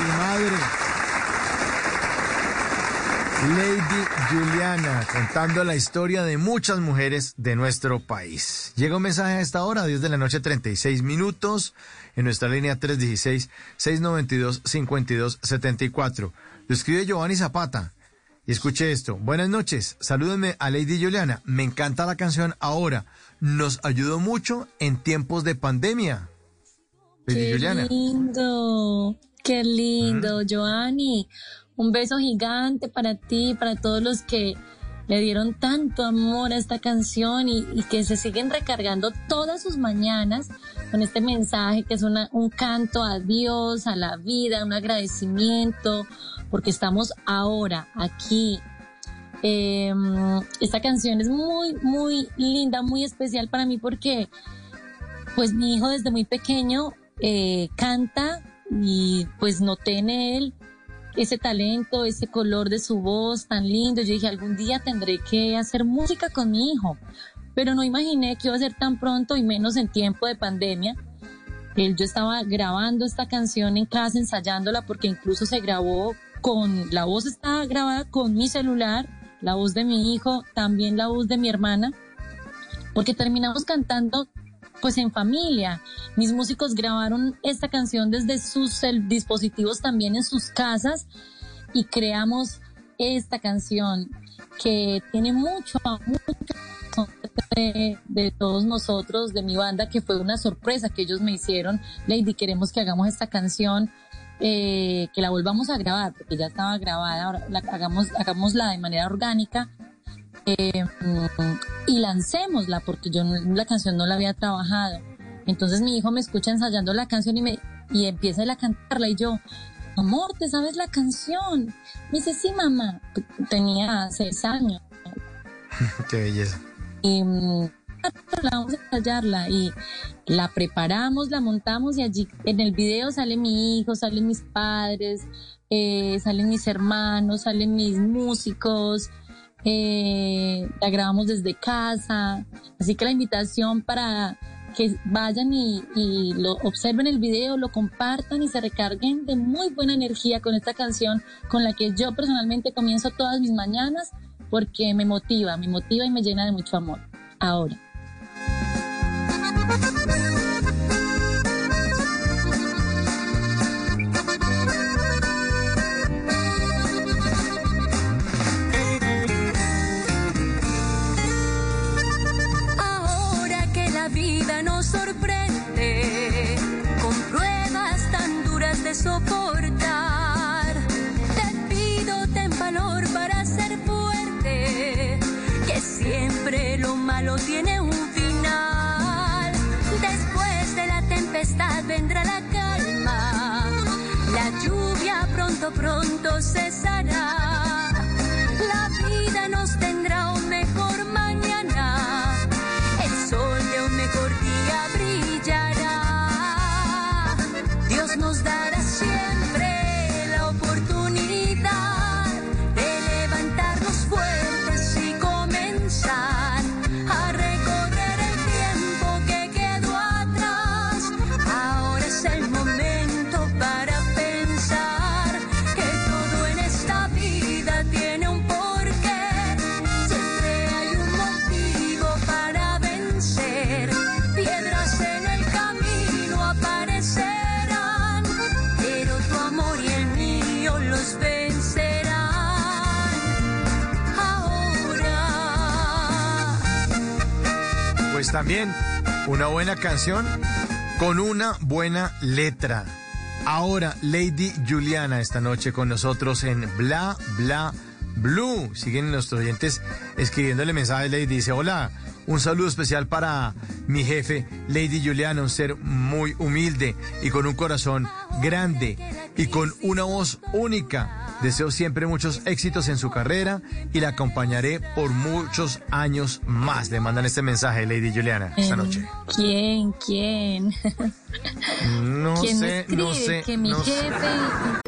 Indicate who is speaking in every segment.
Speaker 1: y madre. Lady Juliana, contando la historia de muchas mujeres de nuestro país. Llega un mensaje a esta hora, 10 de la noche, 36 minutos, en nuestra línea 316-692-5274. Lo escribe Giovanni Zapata. Y escuche esto. Buenas noches. Salúdenme a Lady Juliana. Me encanta la canción ahora. Nos ayudó mucho en tiempos de pandemia. Lady
Speaker 2: Qué
Speaker 1: Juliana.
Speaker 2: lindo, qué lindo, Joanny. Un beso gigante para ti, para todos los que le dieron tanto amor a esta canción y, y que se siguen recargando todas sus mañanas con este mensaje que es una, un canto a Dios, a la vida, un agradecimiento, porque estamos ahora aquí. Eh, esta canción es muy, muy linda, muy especial para mí porque pues mi hijo desde muy pequeño eh, canta y pues noté en él ese talento, ese color de su voz tan lindo. Yo dije, algún día tendré que hacer música con mi hijo, pero no imaginé que iba a ser tan pronto y menos en tiempo de pandemia. Él, yo estaba grabando esta canción en casa, ensayándola, porque incluso se grabó con, la voz estaba grabada con mi celular, la voz de mi hijo, también la voz de mi hermana, porque terminamos cantando pues en familia. Mis músicos grabaron esta canción desde sus dispositivos también en sus casas y creamos esta canción que tiene mucho, mucho de, de todos nosotros, de mi banda, que fue una sorpresa que ellos me hicieron. Lady, queremos que hagamos esta canción, eh, que la volvamos a grabar, porque ya estaba grabada, ahora la, hagamos, hagámosla de manera orgánica eh, y lancémosla porque yo la canción no la había trabajado. Entonces mi hijo me escucha ensayando la canción y me y empieza a cantarla y yo, amor, ¿te sabes la canción? Me dice, sí, mamá. Tenía seis años
Speaker 1: Qué belleza.
Speaker 2: y mm, la vamos a ensayarla y la preparamos, la montamos y allí en el video sale mi hijo, salen mis padres, eh, salen mis hermanos, salen mis músicos, eh, la grabamos desde casa, así que la invitación para que vayan y, y lo observen el video, lo compartan y se recarguen de muy buena energía con esta canción con la que yo personalmente comienzo todas mis mañanas porque me motiva, me motiva y me llena de mucho amor. Ahora.
Speaker 3: Siempre lo malo tiene un final. Después de la tempestad vendrá la calma, la lluvia pronto pronto cesará.
Speaker 1: Pues también una buena canción con una buena letra. Ahora, Lady Juliana esta noche con nosotros en Bla Bla Blue. Siguen nuestros oyentes escribiéndole mensajes. Lady dice, hola, Un saludo especial para mi jefe, Lady Juliana, un ser muy humilde y con un corazón grande y con una voz única. Deseo siempre muchos éxitos en su carrera y la acompañaré por muchos años más. Le mandan este mensaje, Lady Juliana, esta noche.
Speaker 2: ¿Quién? ¿Quién?
Speaker 1: No
Speaker 2: ¿Quién me
Speaker 1: sé,
Speaker 2: escribe?
Speaker 1: no sé.
Speaker 2: que mi
Speaker 1: no
Speaker 2: jefe.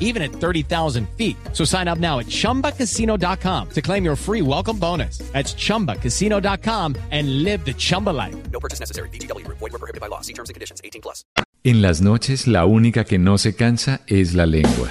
Speaker 4: even at 30,000 feet. So sign up now at chumbacasino.com to claim your free welcome bonus. That's chumbacasino.com and live the Chumba life.
Speaker 5: No purchase necessary. VGW Group. Void were prohibited by law. See terms and conditions. 18 plus.
Speaker 6: En las noches la única que no se cansa es la lengua.